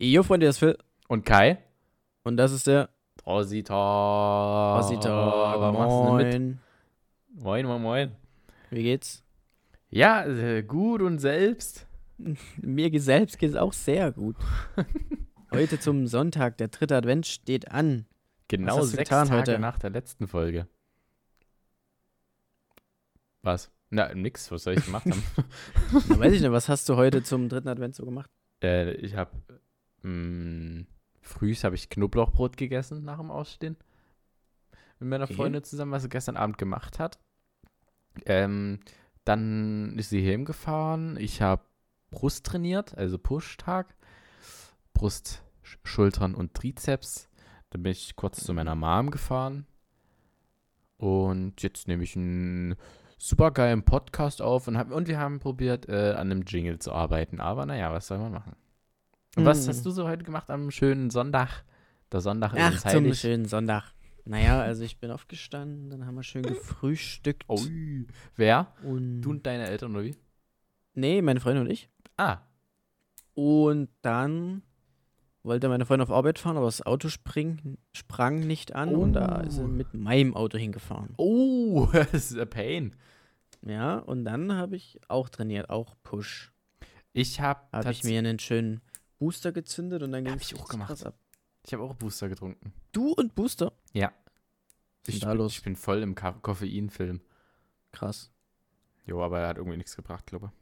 Jo, Freunde, das ist Phil. Und Kai? Und das ist der Rosita. Rosita. Moin. Moin, moin, moin. Wie geht's? Ja, äh, gut und selbst? Mir selbst geht's auch sehr gut. Heute zum Sonntag, der dritte Advent steht an. Genau sechs getan Tage heute? nach der letzten Folge. Was? Na, nix, was soll ich gemacht haben? Na, weiß ich nicht, was hast du heute zum dritten Advent so gemacht? äh, ich hab, mh, frühs habe ich Knoblauchbrot gegessen nach dem Ausstehen. Mit meiner Okay. Freundin zusammen, was sie gestern Abend gemacht hat. Ähm, dann ist sie hierhin gefahren. Ich habe Brust trainiert, also Push-Tag. Brust, Sch- Schultern und Trizeps. Dann bin ich kurz zu meiner Mom gefahren. Und jetzt nehme ich einen super geilen Podcast auf und, hab, und wir haben probiert, äh, an einem Jingle zu arbeiten. Aber naja, was soll man machen? Und was Hm. hast du so heute gemacht am schönen Sonntag? Der Sonntag ist Ach, uns zum heilig. schönen Sonntag. Naja, also ich bin aufgestanden, dann haben wir schön gefrühstückt. Ui. Wer? Und Du und deine Eltern oder wie? nee, meine Freundin und ich. Ah, Und dann wollte meine Freundin auf Arbeit fahren, aber das Auto spring, sprang nicht an und da ist sie Oh. mit meinem Auto hingefahren. oh, das ist a pain. Ja, und dann habe ich auch trainiert, auch Push. Ich habe Habe ich mir einen schönen Booster gezündet und dann ging Hab es ich auch gemacht. ab. ich habe auch Booster getrunken. Du und Booster? Ja. Ich, da bin- los? ich bin voll im Koffeinfilm. Krass. Jo, aber er hat irgendwie nichts gebracht, glaube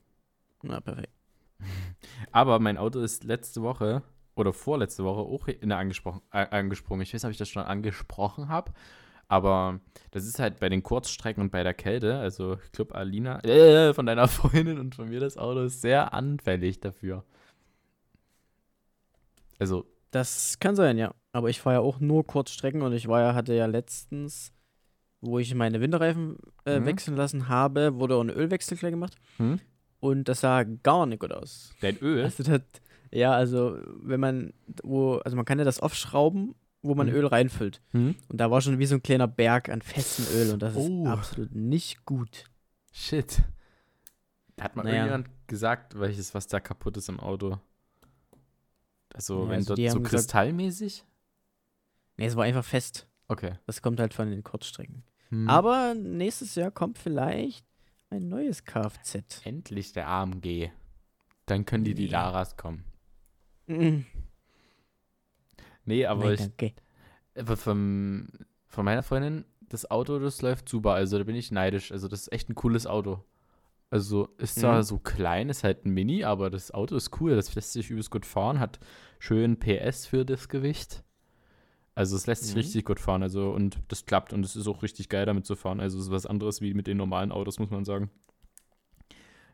Na, perfekt. ich. Aber mein Auto ist letzte Woche oder vorletzte Woche auch in der angesprochen, äh, angesprungen. Ich weiß nicht, ob ich das schon angesprochen habe. Aber das ist halt bei den Kurzstrecken und bei der Kälte, also ich glaube, Alina, äh, von deiner Freundin und von mir das Auto ist sehr anfällig dafür. Also, Das kann sein, ja. Aber ich fahre ja auch nur Kurzstrecken und ich war ja, hatte ja letztens, wo ich meine Winterreifen äh, Mhm. wechseln lassen habe, wurde auch ein Ölwechsel gleich gemacht. hm? Und das sah gar nicht gut aus. dein Öl? Also das, ja, also wenn man, wo, also man kann ja das aufschrauben, wo man Mhm. Öl reinfüllt. Hm? Und da war schon wie so ein kleiner Berg an festem Öl und das Oh. ist absolut nicht gut. Shit. Hat mal Naja. irgendjemand gesagt, welches, was da kaputt ist im Auto? Also, Ja, wenn also dort so haben gesagt- kristallmäßig? Nee, es war einfach fest. Okay. Das kommt halt von den Kurzstrecken. Hm. Aber nächstes Jahr kommt vielleicht ein neues Kfz. Endlich der AMG. Dann können die, die. Laras kommen. Mhm. Nee, aber Nein, ich, danke. aber vom, von meiner Freundin, das Auto, das läuft super. Also, da bin ich neidisch. Also, das ist echt ein cooles Auto. Also, ist zwar Mhm. so klein, ist halt ein Mini, aber das Auto ist cool. Das lässt sich übelst gut fahren, hat schön PS für das Gewicht. Also, es lässt sich Mhm. richtig gut fahren. Also, und das klappt und es ist auch richtig geil, damit zu fahren. Also, es ist was anderes wie mit den normalen Autos, muss man sagen.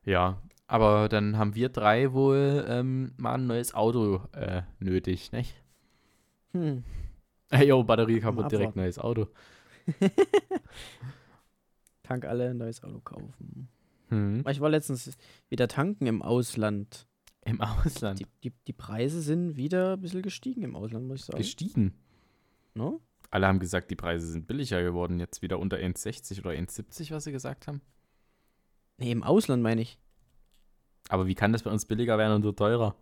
Ja, aber dann haben wir drei wohl ähm, mal ein neues Auto äh, nötig, nicht? Hm. Ey, yo, Batterie kaputt, direkt neues Auto. Tank alle, ein neues Auto kaufen. Hm. Ich war letztens wieder tanken im Ausland. Im Ausland. Die, die, die Preise sind wieder ein bisschen gestiegen im Ausland, muss ich sagen. Gestiegen. no? Alle haben gesagt, die Preise sind billiger geworden, jetzt wieder unter 1,60 oder 1,70, was sie gesagt haben. Nee, im Ausland meine ich. Aber wie kann das bei uns billiger werden und so teurer?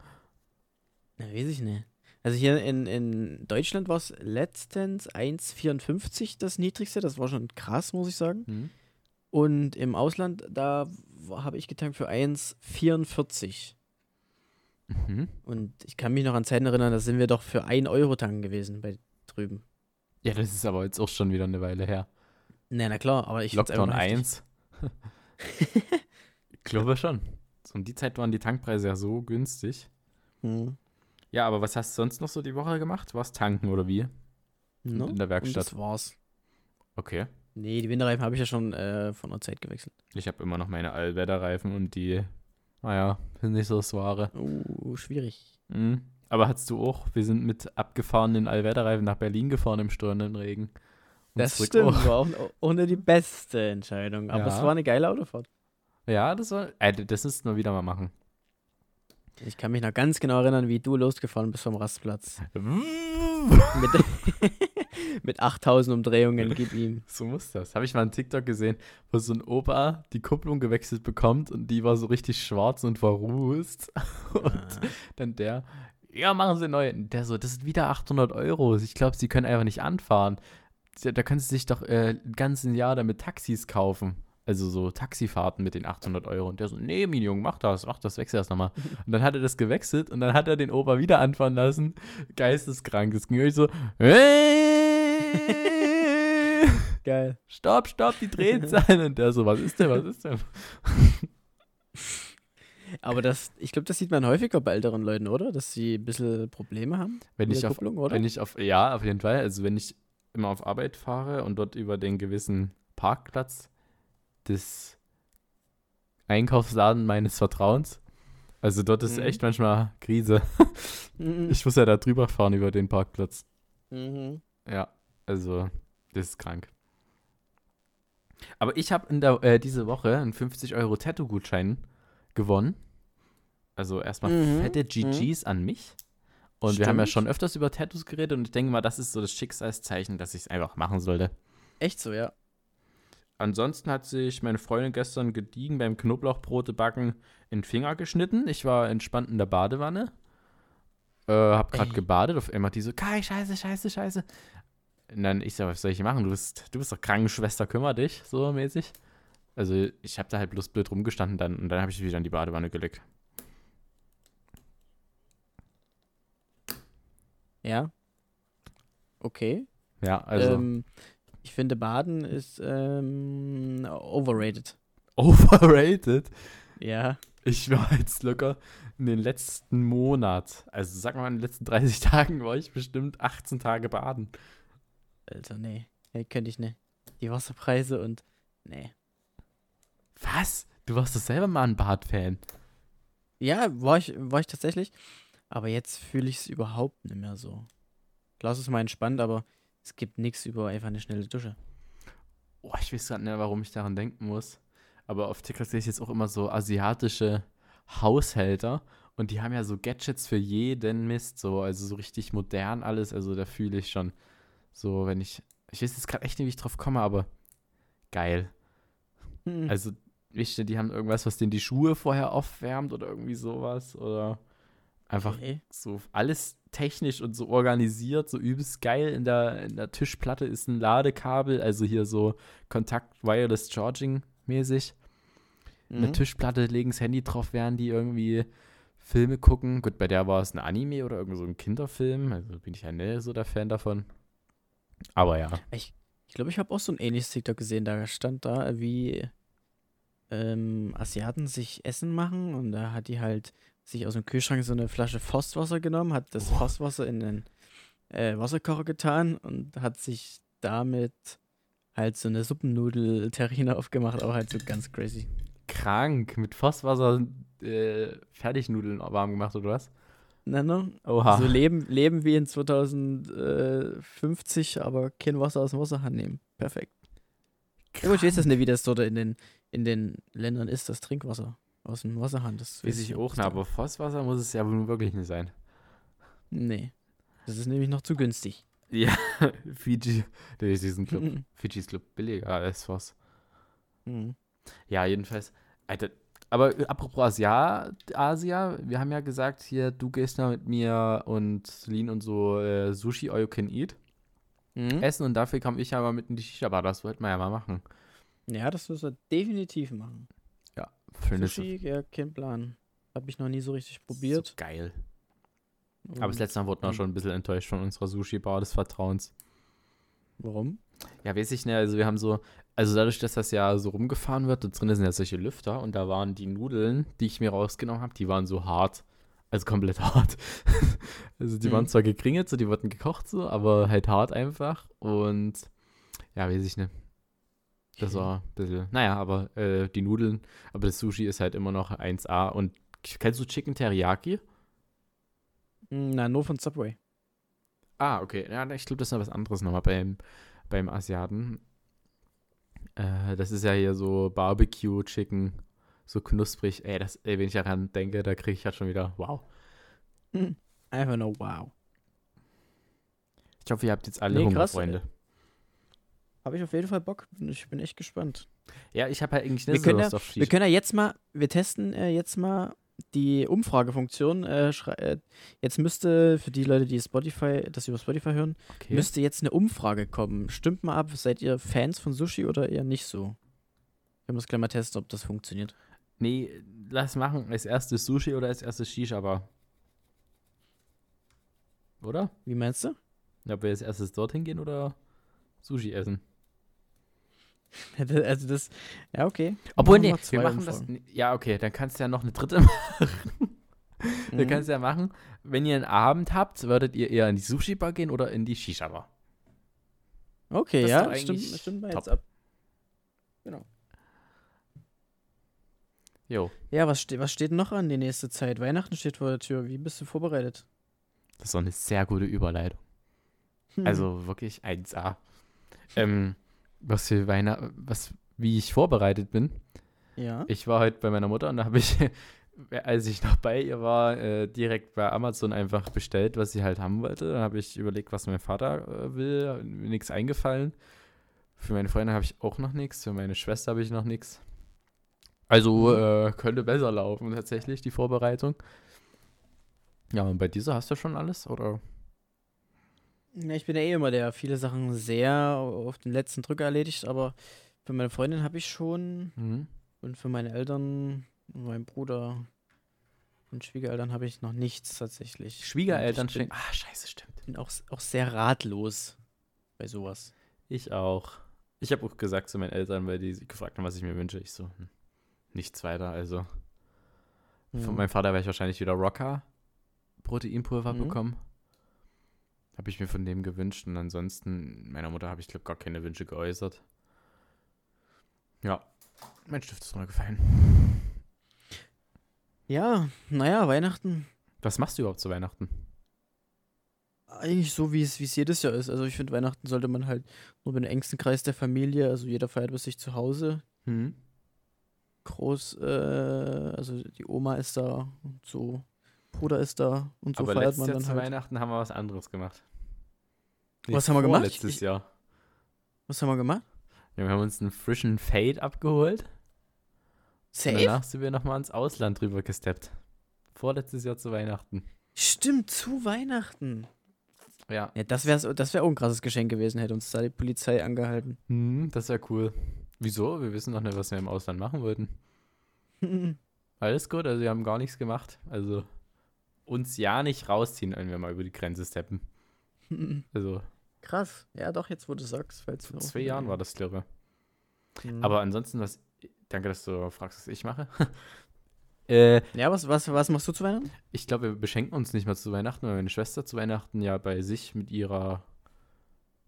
Na, weiß ich nicht. Also hier in, in Deutschland war es letztens 1,54 das niedrigste. Das war schon krass, muss ich sagen. Hm? Und im Ausland, da habe ich getankt für 1,44. Mhm. Und ich kann mich noch an Zeiten erinnern, da sind wir doch für 1 Euro tanken gewesen bei drüben. Ja, das ist aber jetzt auch schon wieder eine Weile her. Na, na klar, aber ich Lockdown nur heftig. 1. ich glaube schon. Um die Zeit waren die Tankpreise ja so günstig. Hm. Ja, aber was hast du sonst noch so die Woche gemacht? Warst tanken oder wie? No? In der Und Werkstatt. das war's. Okay. Nee, die Winterreifen habe ich ja schon äh, von der Zeit gewechselt. Ich habe immer noch meine Allwetterreifen und die, naja, sind nicht so das Wahre. Oh, schwierig. Mhm. Aber hattest du auch, wir sind mit abgefahrenen Allwetterreifen nach Berlin gefahren im stürmenden Regen. Und Das stimmt, auch. war auch, nicht die beste Entscheidung. Aber es Ja. war eine geile Autofahrt. Ja, das war, äh, das müssten wir wieder mal machen. Ich kann mich noch ganz genau erinnern, wie du losgefahren bist vom Rastplatz. Mit, mit 8000 Umdrehungen, gib ihm. So muss das. Habe ich mal einen TikTok gesehen, wo so ein Opa die Kupplung gewechselt bekommt und die war so richtig schwarz und verrußt. Und Ah. dann der ja, machen Sie neu. Und der so, das sind wieder 800 Euro. Ich glaube, Sie können einfach nicht anfahren. Da können Sie sich doch äh, ein ganzes Jahr damit Taxis kaufen. Also so Taxifahrten mit den 800 Euro. Und der so, nee, mein Junge, mach das, mach das, wechsel das nochmal. Und dann hat er das gewechselt und dann hat er den Opa wieder anfahren lassen. Geisteskrank. Das ging euch so, Geil. Stopp, stopp, die Drehzahlen. Und der so, was ist denn, was ist denn? Aber das, ich glaube, das sieht man häufiger bei älteren Leuten, oder? Dass sie ein bisschen Probleme haben. Wenn ich, auf, Kupplung, oder? wenn ich auf, ja, auf jeden Fall. Also wenn ich immer auf Arbeit fahre und dort über den gewissen Parkplatz des Einkaufsladen meines Vertrauens, also dort ist Mhm. echt manchmal Krise. Mhm. Ich muss ja da drüber fahren über den Parkplatz. Mhm. Ja, also das ist krank. Aber ich habe in der äh, diese Woche einen 50 Euro Tattoo-Gutschein gewonnen. Also erstmal Mhm, fette GGs an mich. Und wir haben ja schon Stimmt. öfters über Tattoos geredet und ich denke mal, das ist so das Schicksalszeichen, dass ich es einfach machen sollte. Echt so, ja. Ansonsten hat sich meine Freundin gestern gediegen beim Knoblauchbrote backen in den Finger geschnitten. Ich war entspannt in der Badewanne. Äh, hab gerade Ey. gebadet. Auf einmal die so, Kai, scheiße, scheiße, scheiße. Und dann ich so, was soll ich machen? Du bist, du bist doch Krankenschwester, kümmer dich, so mäßig. Also ich habe da halt bloß blöd rumgestanden dann, und dann habe ich wieder in die Badewanne gelegt. Ja. Okay. Ja, also Ähm, ich finde, Baden ist ähm, overrated. overrated. Ja. Ich war jetzt locker in den letzten Monat, also sag mal in den letzten 30 Tagen war ich bestimmt 18 Tage baden. Alter, nee. Nee, könnte ich nicht. Die Wasserpreise und. Nee. Was? Du warst doch selber mal ein Bad-Fan. Ja, war ich, war ich tatsächlich. Aber jetzt fühle ich es überhaupt nicht mehr so. Klar, es mal entspannt, aber es gibt nichts über einfach eine schnelle Dusche. Oh, ich weiß gerade nicht, warum ich daran denken muss. Aber auf TikTok sehe ich jetzt auch immer so asiatische Haushälter und die haben ja so Gadgets für jeden Mist, so, also so richtig modern alles. Also da fühle ich schon so, wenn ich. Ich weiß jetzt gerade echt nicht, wie ich drauf komme, aber geil. Hm. Also, wisst ihr, die haben irgendwas, was denen die Schuhe vorher aufwärmt oder irgendwie sowas. Oder einfach Okay. so alles technisch und so organisiert, so übelst geil. In der, in der Tischplatte ist ein Ladekabel, also hier so Kontakt Wireless Charging mäßig. In der Mhm. Tischplatte legen das Handy drauf, während die irgendwie Filme gucken. Gut, bei der war es ein Anime oder irgend so ein Kinderfilm, also bin ich ja nicht so der Fan davon. Aber ja. Ich glaube, ich habe auch so ein ähnliches TikTok gesehen. Da stand da, wie ähm, Asiaten sich Essen machen. Und da hat die halt sich aus dem Kühlschrank so eine Flasche Forstwasser genommen, hat das. Forstwasser in den äh, Wasserkocher getan und hat sich damit halt so eine Suppennudel-Terrine aufgemacht. Auch halt so ganz crazy. Krank, mit Phoswasser äh, Fertignudeln warm gemacht oder was? Na, ne? Oha. So leben, leben wie in 2050, aber kein Wasser aus dem Wasserhahn nehmen. Perfekt. Gut, ich weiß das nicht, wie das dort in den, in den Ländern ist, das Trinkwasser aus dem Wasserhahn. Das Weiß ich auch, nicht, aber Phoswasser muss es ja wohl wirklich nicht sein. Nee. Das ist nämlich noch zu günstig. Ja, Fiji, der ist diesen Club. Mhm. Fiji ist Club billiger als Phos. Mhm. Ja, jedenfalls. Alter, aber äh, apropos Asia, Asia, wir haben ja gesagt, hier, du gehst mal mit mir und Celine und so äh, Sushi All You Can Eat Mhm. essen und dafür kam ich ja mal mit in die Shisha-Bar. Das wollten wir ja mal machen. Ja, das müssen wir definitiv machen. Schön ist Sushi, ja, kein Plan. Habe ich noch nie so richtig So probiert. geil. Aber das Und letzte Mal wurden wir Mhm. schon ein bisschen enttäuscht von unserer Sushi-Bar des Vertrauens. Warum? Ja, weiß ich nicht. Also wir haben so, also dadurch, dass das ja so rumgefahren wird, da drin sind ja solche Lüfter und da waren die Nudeln, die ich mir rausgenommen habe, die waren so hart. Also komplett hart. also die Mhm. waren zwar gekringelt, so die wurden gekocht so, aber halt hart einfach. Und ja, weiß ich nicht. Das war ein bisschen, naja, aber äh, die Nudeln, aber das Sushi ist halt immer noch 1A. Und kennst du Chicken Teriyaki? Mm, Na, nur von Subway. Ah, okay. Ja, ich glaube, das ist noch was anderes nochmal beim, beim Asiaten. Äh, das ist ja hier so Barbecue-Chicken, so knusprig. Ey, das, ey, wenn ich daran denke, da kriege ich halt schon wieder, wow. Hm. Einfach nur wow. Ich hoffe, ihr habt jetzt alle Nee, Hunger, krass, Freunde. Habe ich auf jeden Fall Bock. Ich bin echt gespannt. Ja, ich habe halt eigentlich Wir nicht so können Lust auf Wir können ja jetzt mal, wir testen äh, jetzt mal die Umfragefunktion, äh, äh, jetzt müsste für die Leute, die Spotify, das über Spotify hören, Okay. müsste jetzt eine Umfrage kommen. Stimmt mal ab, seid ihr Fans von Sushi oder eher nicht so? Wir müssen gleich mal testen, ob das funktioniert. nee, lass machen. Als erstes Sushi oder als erstes Shisha-Bar? Oder? Wie meinst du? Ob wir als erstes dorthin gehen oder Sushi essen? Also das, ja okay. Obwohl, nee, wir machen das. Umfragen. Ja, okay, dann kannst du ja noch eine dritte machen. Dann Mhm. kannst du ja machen, wenn ihr einen Abend habt, würdet ihr eher in die Sushi-Bar gehen oder in die Shisha-Bar? Okay, Das ja, stimmt, stimmt mal top. jetzt ab. Jo, Ja, was, ste was steht noch an die nächste Zeit? Weihnachten steht vor der Tür. Wie bist du vorbereitet? das ist doch eine sehr gute Überleitung. Hm. Also wirklich 1A. Ähm, was für Weihnachten, was, wie ich vorbereitet bin. Ja. Ich war heute bei meiner Mutter und da habe ich, als ich noch bei ihr war, äh, direkt bei Amazon einfach bestellt, was sie halt haben wollte. Dann habe ich überlegt, was mein Vater äh, will. Mir nichts eingefallen. Für meine Freunde habe ich auch noch nichts. Für meine Schwester habe ich noch nichts. Also äh, könnte besser laufen tatsächlich, die Vorbereitung. Ja, und bei dieser hast du schon alles, oder? Ja, ich bin ja eh immer der viele Sachen sehr auf den letzten Drücker erledigt, aber für meine Freundin habe ich schon Mhm. und für meine Eltern, meinen Bruder und Schwiegereltern habe ich noch nichts tatsächlich. Schwiegereltern ich bin. Ah, scheiße, stimmt. bin auch, auch sehr ratlos bei sowas. Ich auch. Ich habe auch gesagt zu meinen Eltern, weil die gefragt haben, was ich mir wünsche. Ich so, hm, nichts weiter. Also von Ja. meinem Vater werde ich wahrscheinlich wieder Rocker Proteinpulver Mhm. bekommen. Habe ich mir von dem gewünscht. Und ansonsten, meiner Mutter habe ich, glaube gar keine Wünsche geäußert. Ja, mein Stift ist runtergefallen. Ja, naja, Weihnachten Was machst du überhaupt zu Weihnachten? eigentlich so, wie es jedes Jahr ist. Also ich finde, Weihnachten sollte man halt nur mit dem engsten Kreis der Familie, also jeder feiert bei sich zu Hause. Hm? Groß, äh, also die Oma ist da und so, Bruder ist da und so Aber feiert man Jahr dann zu halt. Weihnachten haben wir was anderes gemacht. Was haben wir gemacht? Letztes Ich- Jahr. Was haben wir gemacht? Ja, wir haben uns einen frischen Fade abgeholt. Und Safe? danach sind wir nochmal ins Ausland rüber gesteppt. Vorletztes Jahr zu Weihnachten. Stimmt, zu Weihnachten. Ja. Ja, das wäre das wär auch ein krasses Geschenk gewesen, hätte uns da die Polizei angehalten. Hm, das wäre cool. Wieso? Wir wissen doch nicht, was wir im Ausland machen wollten. Alles gut, also wir haben gar nichts gemacht. Also uns ja nicht rausziehen, wenn wir mal über die Grenze steppen. Also Krass. Ja, doch, jetzt wo du sagst, vor zwei Jahren war das, glaube Mhm. Aber ansonsten, was. Danke, dass du fragst, was ich mache. äh, Ja, was, was, was machst du zu Weihnachten? ich glaube, wir beschenken uns nicht mal zu Weihnachten, weil meine Schwester zu Weihnachten ja bei sich mit ihrer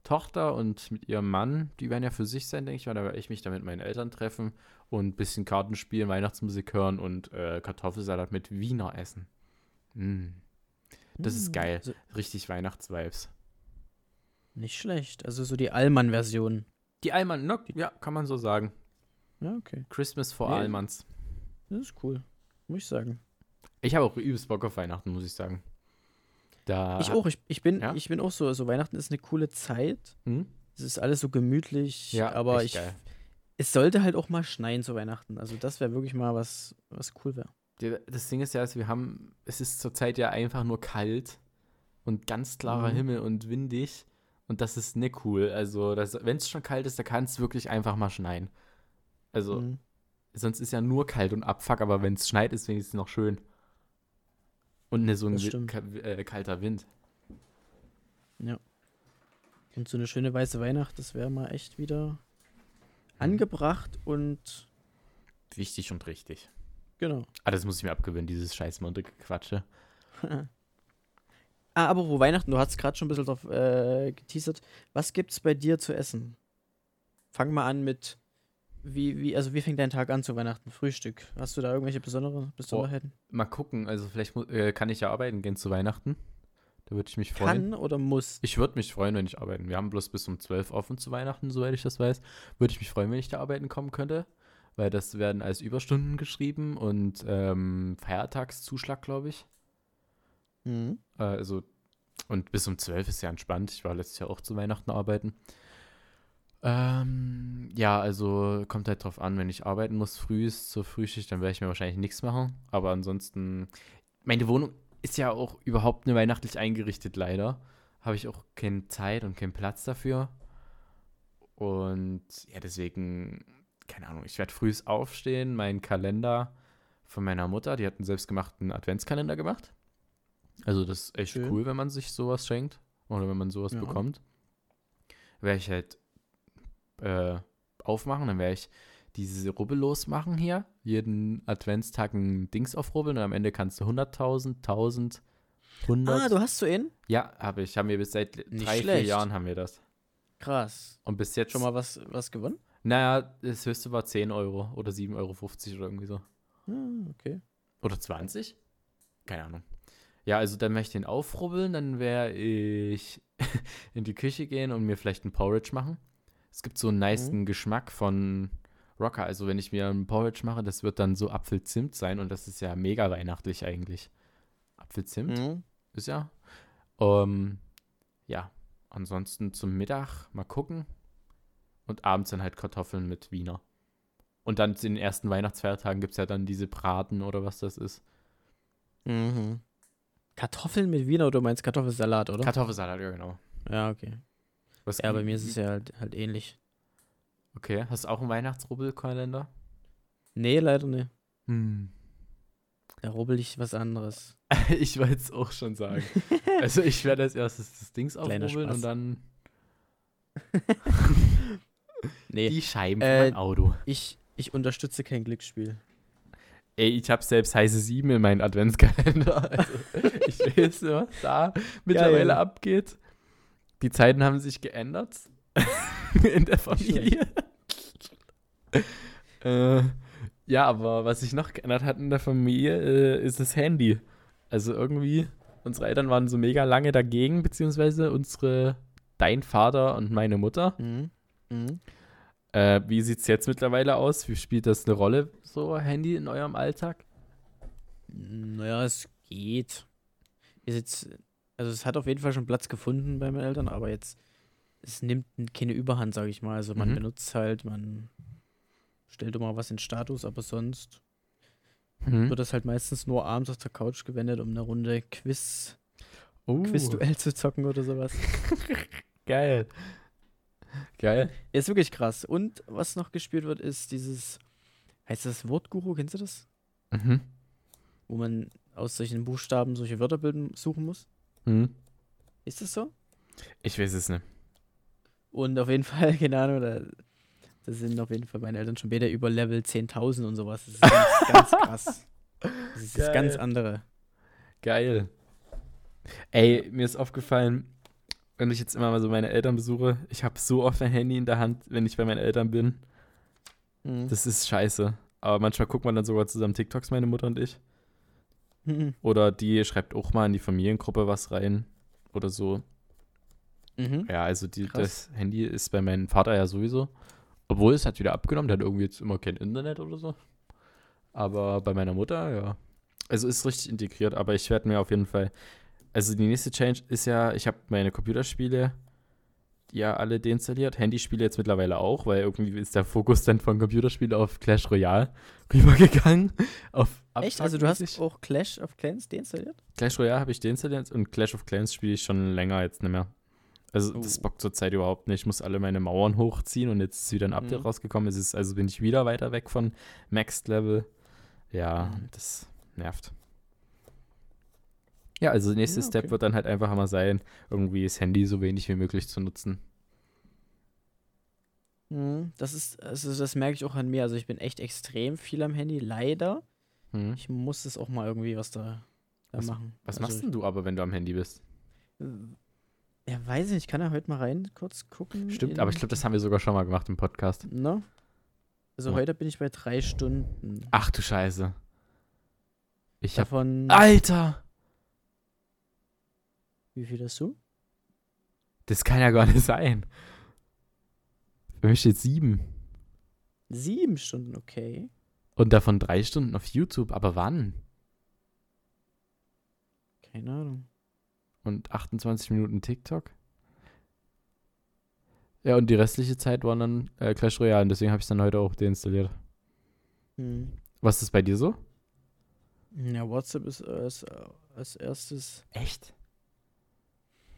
Tochter und mit ihrem Mann, die werden ja für sich sein, denke ich mal. Da werde ich mich dann mit meinen Eltern treffen und ein bisschen Karten spielen, Weihnachtsmusik hören und äh, Kartoffelsalat mit Wiener essen. Mm. Das ist Hm, geil. Richtig Weihnachtsvibes. Nicht schlecht. Also so die Allmann-Version. Die Allmann, ne? ja, kann man so sagen. Ja, okay. Christmas for Ja. Allmanns. Das ist cool. Muss ich sagen. Ich habe auch übelst Bock auf Weihnachten, muss ich sagen. Da Ich auch. Ich, ich, bin, Ja? ich bin auch so. Also Weihnachten ist eine coole Zeit. Hm? Es ist alles so gemütlich. Ja, aber ich, geil. es sollte halt auch mal schneien zu Weihnachten. Also das wäre wirklich mal was, was cool wäre. Das Ding ist ja, also wir haben, es ist zurzeit ja einfach nur kalt und ganz klarer Mhm. Himmel und windig. Und das ist nicht cool. Also, wenn es schon kalt ist, da kann es wirklich einfach mal schneien. Also, Mhm. sonst ist ja nur kalt und Abfuck, aber wenn es schneit, ist wenigstens noch schön. Und nicht so ein äh, kalter Wind. Und so eine schöne weiße Weihnacht, das wäre mal echt Mhm. wieder angebracht und Wichtig und richtig. genau. Ah, das muss ich mir abgewöhnen, dieses scheiß Monte-Quatsche. Ah, aber wo Weihnachten, du hast gerade schon ein bisschen drauf äh, geteasert. Was gibt's bei dir zu essen? Fang mal an mit, wie, wie, also wie fängt dein Tag an zu Weihnachten? Frühstück. Hast du da irgendwelche besondere Besonderheiten? Mal gucken, also vielleicht äh, kann ich ja arbeiten gehen zu Weihnachten. Da würde ich mich freuen. Kann oder muss? Ich würde mich freuen, wenn ich arbeiten. Wir haben bloß bis um 12 offen zu Weihnachten, soweit ich das weiß. Würde ich mich freuen, wenn ich da arbeiten kommen könnte. Weil das werden als Überstunden geschrieben und ähm, Feiertagszuschlag, glaube ich. Mhm. Äh, also, und bis um 12 ist ja entspannt. Ich war letztes Jahr auch zu Weihnachten arbeiten. Ähm, ja, also kommt halt drauf an, wenn ich arbeiten muss früh ist zur Frühschicht, dann werde ich mir wahrscheinlich nichts machen. Aber ansonsten, meine Wohnung ist ja auch überhaupt nicht weihnachtlich eingerichtet, leider. Habe ich auch keine Zeit und keinen Platz dafür. Und ja, deswegen, keine Ahnung, ich werde früh aufstehen, meinen Kalender von meiner Mutter, die hat einen selbstgemachten Adventskalender gemacht. Also das ist echt Schön. cool, wenn man sich sowas schenkt oder wenn man sowas Ja. bekommt. Werde ich halt äh, aufmachen, dann werde ich diese Rubbellos machen hier. Jeden Adventstag ein Dings aufrubbeln und am Ende kannst du 100.000, 1000, 100. Ah, du hast so einen? ja, habe ich. Haben wir bis seit Nicht drei, vier schlecht. Jahren haben wir das. Krass. Und bis jetzt Schon mal was, was gewonnen? Naja, das höchste war 10 Euro oder 7,50 Euro oder irgendwie so. Ah, okay. Oder 20? Keine Ahnung. Ja, also dann möchte ich den aufrubbeln, dann werde ich in die Küche gehen und mir vielleicht ein Porridge machen. Es gibt so einen niceen Geschmack von Rocker. Also wenn ich mir ein Porridge mache, das wird dann so Apfelzimt sein und das ist ja mega weihnachtlich eigentlich. Apfelzimt Mhm. ist ja. Ähm, ja, ansonsten zum Mittag mal gucken. Und abends dann halt Kartoffeln mit Wiener. Und dann zu den ersten Weihnachtsfeiertagen gibt es ja dann diese Braten oder was das ist. Mhm. Kartoffeln mit Wiener oder du meinst Kartoffelsalat, oder? Kartoffelsalat, ja genau. ja, okay. Was, Ja, bei mir ist es ja halt, halt ähnlich. Okay, hast du auch einen Weihnachtsrubbelkalender? Nee, leider nicht. Hm. Da rubbel ich was anderes. ich wollte es auch schon sagen. also ich werde als erstes das Dings aufrubbeln und dann Nee, die Scheiben Äh, von Auto. ich, ich unterstütze kein Glücksspiel. Ey, ich habe selbst heiße 7 in meinen Adventskalender. Also, ich weiß nicht, was da mittlerweile Geil. abgeht. Die Zeiten haben sich geändert in der Familie. äh, ja, aber was sich noch geändert hat in der Familie, äh, ist das Handy. Also irgendwie, unsere Eltern waren so mega lange dagegen, beziehungsweise unsere, dein Vater und meine Mutter. Mhm. Mhm. Äh, wie sieht es jetzt mittlerweile aus? Wie spielt das eine Rolle, so Handy in eurem Alltag? Naja, es geht. Ist jetzt, also es hat auf jeden Fall schon Platz gefunden bei meinen Eltern, aber jetzt, es nimmt keine Überhand, sage ich mal. Also man Mhm. benutzt halt, man stellt immer was in Status, aber sonst Mhm. wird das halt meistens nur abends auf der Couch gewendet, um eine Runde Quiz, Oh, Quizduell zu zocken oder sowas. geil. Geil. Ist wirklich krass. Und was noch gespielt wird, ist dieses, heißt das Wortguru, kennst du das? Mhm. Wo man aus solchen Buchstaben solche Wörter bilden, suchen muss. Mhm. Ist das so? Ich weiß es nicht. Und auf jeden Fall, keine Ahnung, da, da sind auf jeden Fall meine Eltern schon wieder über Level 10.000 und sowas. Das ist ganz, ganz krass. Das ist das Geil. ganz andere. Geil. Ey, mir ist aufgefallen, wenn ich jetzt immer mal so meine Eltern besuche, ich habe so oft ein Handy in der Hand, wenn ich bei meinen Eltern bin. Mhm. Das ist scheiße. Aber manchmal guckt man dann sogar zusammen TikToks, meine Mutter und ich. Mhm. Oder die schreibt auch mal in die Familiengruppe was rein. Oder so. Mhm. Ja, also die, das Handy ist bei meinem Vater ja sowieso. Obwohl es hat wieder abgenommen, der hat irgendwie jetzt immer kein Internet oder so. Aber bei meiner Mutter, ja. Also ist richtig integriert, aber ich werde mir auf jeden Fall. Also die nächste Change ist ja, ich habe meine Computerspiele ja alle deinstalliert. Handyspiele jetzt mittlerweile auch, weil irgendwie ist der Fokus dann von Computerspiele auf Clash Royale rübergegangen. Auf Echt? Also du hast auch Clash of Clans deinstalliert? Clash Royale habe ich deinstalliert und Clash of Clans spiele ich schon länger jetzt nicht mehr. Also das Oh. bockt zurzeit überhaupt nicht. Ich muss alle meine Mauern hochziehen und jetzt ist wieder ein Update Mhm. rausgekommen. Es ist, also bin ich wieder weiter weg von Maxed Level. Ja, Mhm. das nervt. Ja, also der nächste Ja, Step okay. wird dann halt einfach mal sein, irgendwie das Handy so wenig wie möglich zu nutzen. Mhm. Das ist, also das merke ich auch an mir. Also ich bin echt extrem viel am Handy, leider. Hm. Ich muss es auch mal irgendwie was da, da Was- machen. Was also, machst denn du aber, wenn du am Handy bist? Ja, weiß ich nicht. Ich kann ja heute mal rein kurz gucken. Stimmt, aber ich glaube, das haben wir sogar schon mal gemacht im Podcast. Ne? Also Ja. heute bin ich bei drei Stunden. Ach du Scheiße. Ich hab. Davon. Alter! Wie viel hast du? Das kann ja gar nicht sein. Bei mir steht sieben. Sieben Stunden, okay. Und davon drei Stunden auf YouTube. Aber wann? Keine Ahnung. Und 28 Minuten TikTok? Ja, und die restliche Zeit waren dann äh, Clash Royale und deswegen habe ich dann heute auch deinstalliert. Hm. Was ist bei dir so? Ja, WhatsApp ist als, als erstes. Echt?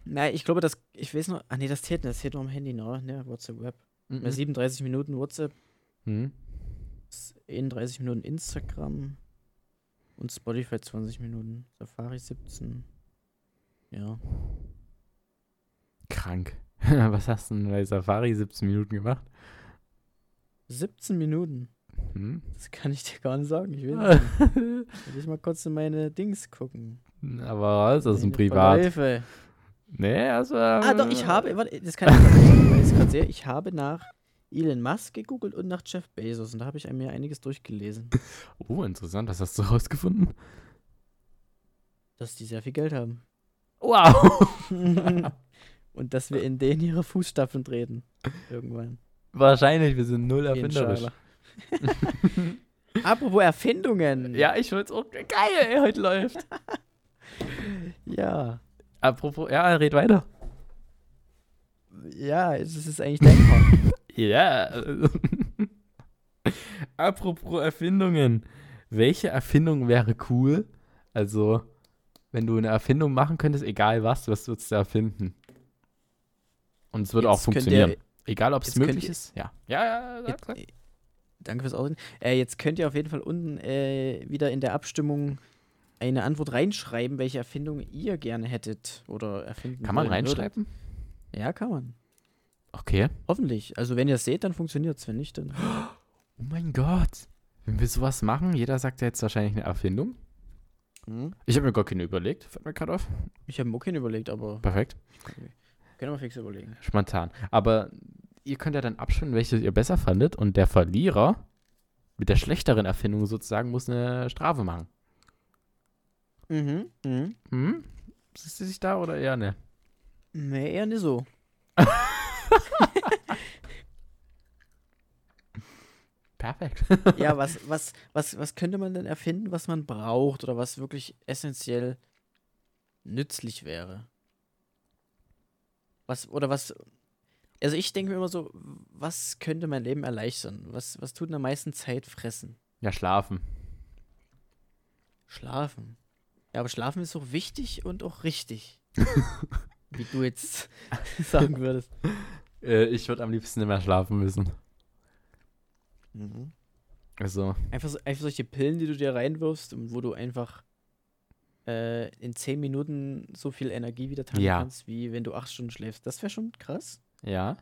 Nein, ich glaube, das. Ich weiß noch. Ah, nee, das zählt nicht. Das zählt nur am Handy, ne? ne WhatsApp Web. Mhm. 37 Minuten WhatsApp. Mhm. 31 Minuten Instagram. Und Spotify 20 Minuten. Safari 17. Ja. Krank. Was hast du denn bei Safari 17 Minuten gemacht? 17 Minuten? Hm? Das kann ich dir gar nicht sagen. Ich will nicht. will ich mal kurz in meine Dings gucken. Aber ist das ein Privat? Verläufe. Nee, also. Ah, doch, ich habe, warte, das kann ich weil ich gerade sehe, ich habe nach Elon Musk gegoogelt und nach Jeff Bezos und da habe ich mir einiges durchgelesen. Oh, interessant. Was hast du rausgefunden? Dass die sehr viel Geld haben. Wow! und dass wir in denen ihre Fußstapfen treten. Irgendwann. Wahrscheinlich, wir sind null erfinderisch. Apropos Erfindungen. Ja, ich es auch geil, ey, heute läuft. ja. Apropos, ja, red weiter. Ja, es ist eigentlich dein Part. ja. Apropos Erfindungen. Welche Erfindung wäre cool? Also, wenn du eine Erfindung machen könntest, egal was, was würdest du erfinden? Und es würde auch funktionieren. Ihr, egal, ob es möglich ist. Ja. Ja, ja, ja. Jetzt, danke fürs Aussehen. Äh, jetzt könnt ihr auf jeden Fall unten äh, wieder in der Abstimmung eine Antwort reinschreiben, welche Erfindung ihr gerne hättet oder erfinden Kann man reinschreiben? Würdet. Ja, kann man. Okay. Hoffentlich. Also wenn ihr es seht, dann funktioniert es. Wenn nicht, dann. Oh mein Gott. Wenn wir sowas machen, jeder sagt ja jetzt wahrscheinlich eine Erfindung. Mhm. Ich habe mir gar keine überlegt. Fällt mir gerade auf. Ich habe mir auch keine überlegt, aber. Perfekt. Können wir fix überlegen. Spontan. Aber ihr könnt ja dann abstimmen, welches ihr besser fandet. Und der Verlierer mit der schlechteren Erfindung sozusagen muss eine Strafe machen. Mhm. Mhm. Hm? Siehst du sich da oder eher ne? Nee, eher nicht so. Perfekt. ja, was, was, was, was könnte man denn erfinden, was man braucht oder was wirklich essentiell nützlich wäre? Was, oder was. Also ich denke mir immer so, was könnte mein Leben erleichtern? Was, was tut in der meisten Zeit fressen? Ja, schlafen. Schlafen. Ja, aber Schlafen ist auch wichtig und auch richtig. wie du jetzt sagen würdest. Äh, ich würde am liebsten immer schlafen müssen. Mhm. Also. Einfach, so, einfach solche Pillen, die du dir reinwirfst und wo du einfach äh, in 10 Minuten so viel Energie wieder tanken ja. kannst, wie wenn du 8 Stunden schläfst. Das wäre schon krass. Ja.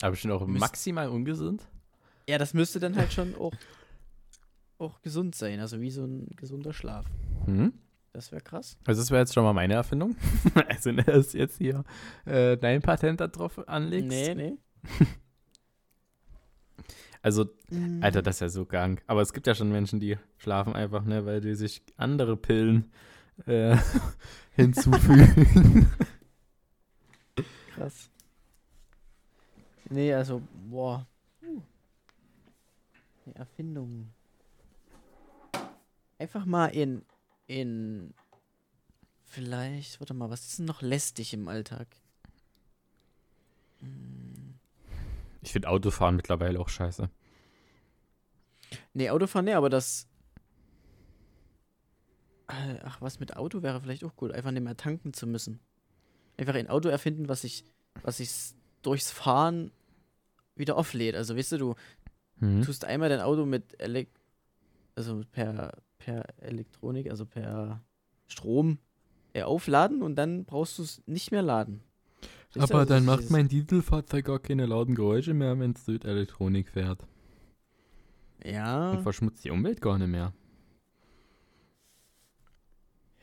Aber bestimmt auch Müs maximal ungesund. Ja, das müsste dann halt schon auch, auch gesund sein. Also wie so ein gesunder Schlaf. Mhm. Das wäre krass. Also das wäre jetzt schon mal meine Erfindung. also dass jetzt hier äh, dein Patent da drauf anlegst. Nee, nee. also, mm. Alter, das ist ja so krank. Aber es gibt ja schon Menschen, die schlafen einfach, ne, weil die sich andere Pillen äh, hinzufügen. Krass. Nee, also, boah. Die Erfindung. Einfach mal in in vielleicht, warte mal, was ist denn noch lästig im Alltag? Hm. Ich finde Autofahren mittlerweile auch scheiße. Nee, Autofahren, nee, aber das. Ach, was mit Auto wäre vielleicht auch gut, einfach nicht mehr tanken zu müssen. Einfach ein Auto erfinden, was sich was ich durchs Fahren wieder auflädt. Also, weißt du, du mhm. tust einmal dein Auto mit Elekt also per per Elektronik, also per Strom äh, aufladen und dann brauchst du es nicht mehr laden. Aber also dann macht mein Dieselfahrzeug gar keine lauten Geräusche mehr, wenn es mit Elektronik fährt. Ja. Und verschmutzt die Umwelt gar nicht mehr.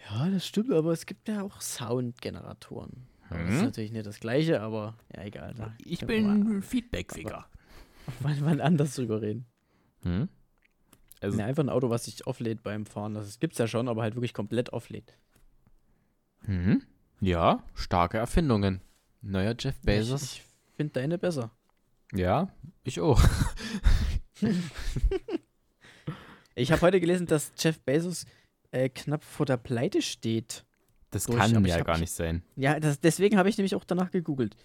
Ja, das stimmt, aber es gibt ja auch Soundgeneratoren. Hm? Das ist natürlich nicht das gleiche, aber ja, egal. Ich bin Feedback-Ficker. Wann, wann anders drüber reden. Hm? Also nee, einfach ein Auto, was sich auflädt beim Fahren. Das gibt es ja schon, aber halt wirklich komplett auflädt. Hm. Ja, starke Erfindungen. Neuer Jeff Bezos. Ich, ich finde deine besser. Ja, ich auch. ich habe heute gelesen, dass Jeff Bezos äh, knapp vor der Pleite steht. Das durch, kann ja gar nicht sein. Ja, das, deswegen habe ich nämlich auch danach gegoogelt.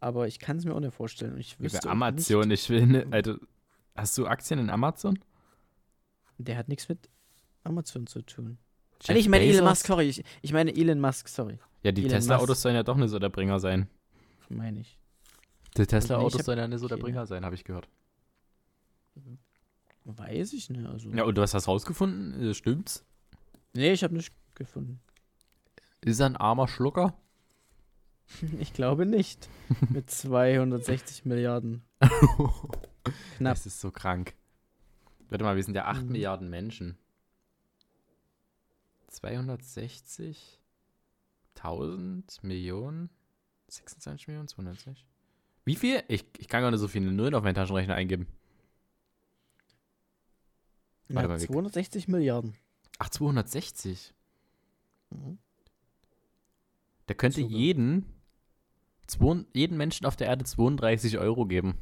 aber ich kann es mir auch nicht vorstellen. Ich wüsste Über Amazon, Nicht, ich will ne, also, hast du Aktien in Amazon? Der hat nichts mit Amazon zu tun. Nee, ich meine Elon? Musk, sorry. Ich, ich meine Elon Musk, sorry. Ja, die Tesla-Autos sollen ja doch nicht so der Bringer sein. Meine ich. Die Tesla-Autos hab sollen ja nicht so der. Bringer sein, habe ich gehört. Weiß ich nicht. Also. Ja, und du hast das rausgefunden? Äh, Stimmt's? Nee, ich habe nicht gefunden. Ist er ein armer Schlucker? Ich glaube nicht. Mit 260 Milliarden. Knapp. Das ist so krank. Warte mal, wir sind ja 8 Mhm. Milliarden Menschen. 260? 1000 Millionen? 26 Millionen? 260? Wie viel? Ich, ich kann gar nicht so viele Nullen auf meinen Taschenrechner eingeben. Ja, Warte mal, wie- 260 Milliarden. Ach, 260. Mhm. Der könnte jeden, zwei, jeden Menschen auf der Erde 32 Euro geben.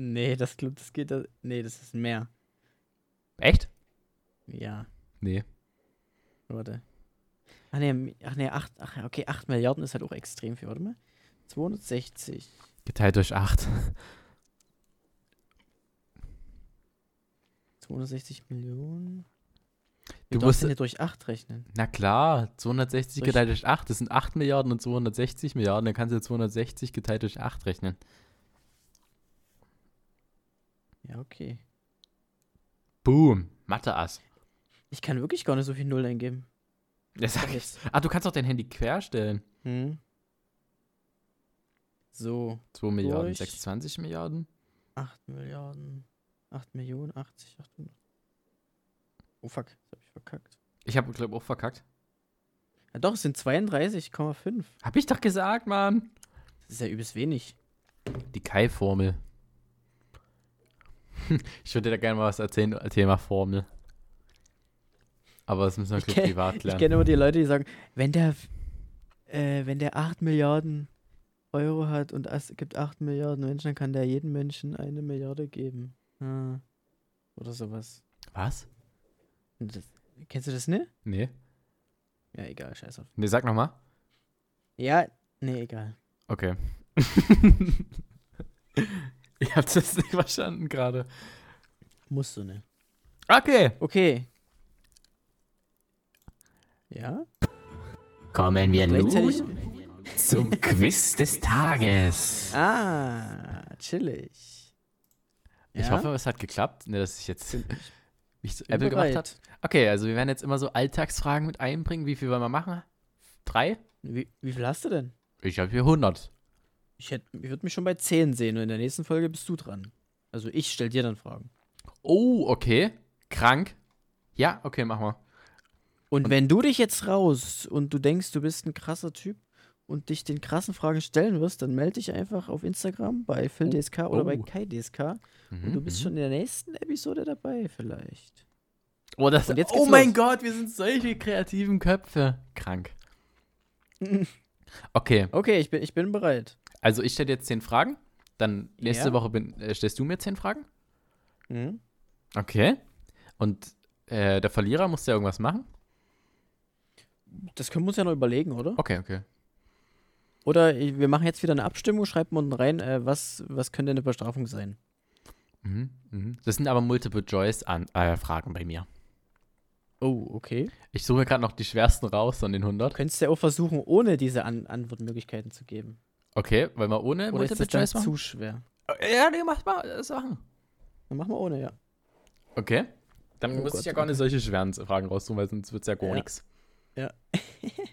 Nee, das, das geht. Nee, das ist mehr. Echt? Ja, Nee. warte. Ach nee, ach nee, 8, ach, okay, 8 Milliarden ist halt auch extrem viel. Warte mal. 260. Geteilt durch 8. 260 Millionen. Du Du musst- musst ja durch 8 rechnen. Na klar, 260 Durch- geteilt durch 8, das sind 8 Milliarden und 260 Milliarden, dann kannst du 260 geteilt durch 8 rechnen. Ja, okay. Boom, Mathe-Ass. Ich kann wirklich gar nicht so viel Null eingeben. Ja, sag ich. Ah, du kannst auch dein Handy querstellen. Hm. So, 2 Milliarden, Durch. 26 Milliarden. 8 Milliarden. 8 Millionen, 80, 800. Oh fuck, das hab ich verkackt. Ich habe, glaube auch verkackt. Ja doch, es sind 32,5. Hab ich doch gesagt, Mann. Das ist ja übelst wenig. Die Kai-Formel. Ich würde dir da gerne mal was erzählen, Thema Formel. Aber das müssen wir Ich gleich kenn- privat Ich klären. kenne immer die Leute, die sagen, wenn der, äh, wenn der 8 Milliarden Euro hat und es gibt 8 Milliarden Menschen, dann kann der jedem Menschen eine Milliarde geben. Ah. Oder sowas. Was? Das, kennst du das nicht? Nee. Ja, egal, scheiß auf. Nee, sag nochmal. Ja, nee, egal. Okay. ich hab das nicht verstanden gerade. Musst du nicht. Okay. Okay. Ja? Kommen wir nun zum Quiz des Tages. Ah, chillig. Ich Ja? hoffe, es hat geklappt, ne, dass ich jetzt mich zu Apple gemacht habe. Okay, also wir werden jetzt immer so Alltagsfragen mit einbringen. Wie viel wollen wir machen? Drei? Wie, wie viel hast du denn? Ich habe hier 100. Ich, hätt- ich würde mich schon bei 10 sehen und in der nächsten Folge bist du dran. Also ich stell dir dann Fragen. Oh, okay. Krank. Ja, okay, mach mal. Und, wenn du dich jetzt raus und du denkst, du bist ein krasser Typ und dich den krassen Fragen stellen wirst, dann melde dich einfach auf Instagram bei PhilDSK oder bei Oh. KaiDSK und Mhm, du bist mhm. schon in der nächsten Episode dabei vielleicht. Oh, das, Und oh mein los. Gott, wir sind solche kreativen Köpfe. Krank. Okay, Okay, ich bin, ich bin bereit. Also ich stelle jetzt 10 Fragen. Dann nächste Ja. Woche bin, äh, stellst du mir 10 Fragen. Mhm. Okay. Und äh, der Verlierer muss ja irgendwas machen? Das können wir uns ja noch überlegen, oder? Okay, okay. Oder ich- wir machen jetzt wieder eine Abstimmung, schreibt unten rein, äh, was, was könnte eine Bestrafung sein. Mhm, mhm. Das sind aber Multiple-Choice-Fragen bei mir. Oh, okay. Ich suche gerade noch die schwersten raus von den 100. Könntest du ja auch versuchen, ohne diese An Antwortmöglichkeiten zu geben. Okay, wollen wir ohne Oder ist das dann Multiple-Choice machen? zu schwer? Ja, nee, mach mal. Das machen. Dann machen wir ohne, ja. Okay. Dann Oh muss Gott, ich ja gar okay. nicht solche schweren Fragen raussuchen, weil sonst wird es ja gar Ja. nichts. Ja.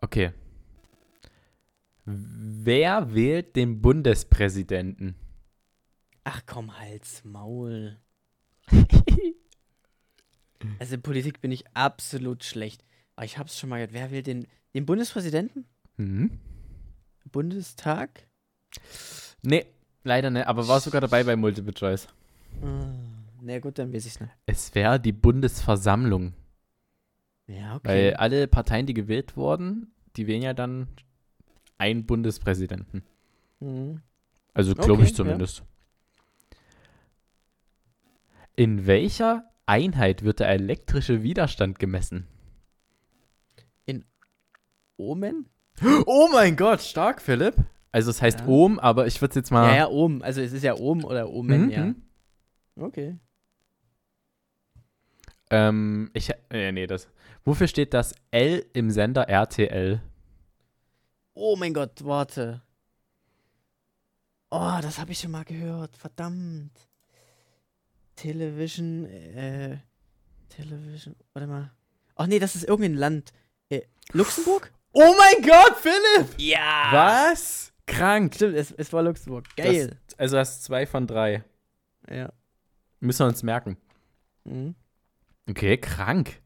Okay. Wer wählt den Bundespräsidenten? Ach komm, Hals, Maul. Also in Politik bin ich absolut schlecht. Aber ich hab's schon mal gehört. Wer will den, den Bundespräsidenten? Mhm. Bundestag? Nee, leider nicht, aber war sogar dabei bei Multiple Choice. Ah, na gut, dann weiß ich's nicht. Es wäre die Bundesversammlung. Ja, Weil okay. alle Parteien, die gewählt wurden, die wählen ja dann einen Bundespräsidenten. Mhm. Also glaube Okay, ich zumindest. In welcher Einheit wird der elektrische Widerstand gemessen? Omen? Oh mein Gott, stark, Philipp. Also es heißt Ja. Ohm, aber ich würde es jetzt mal... Ja, ja, Ohm. Also es ist ja Ohm oder Omen, Mhm, ja. mhm. Okay. Ähm, ich... Äh, nee, das... Wofür steht das L im Sender RTL? Oh mein Gott, warte. Oh, das habe ich schon mal gehört. Verdammt. Television, äh, Television, warte mal. Ach nee, das ist irgendein Land. Äh, Luxemburg? Oh mein Gott, Philipp! Ja. Was? Krank. Stimmt, es, es war Luxemburg. Geil. Das, also das ist zwei von drei. ja. Müssen wir uns merken. Mhm. Okay, krank.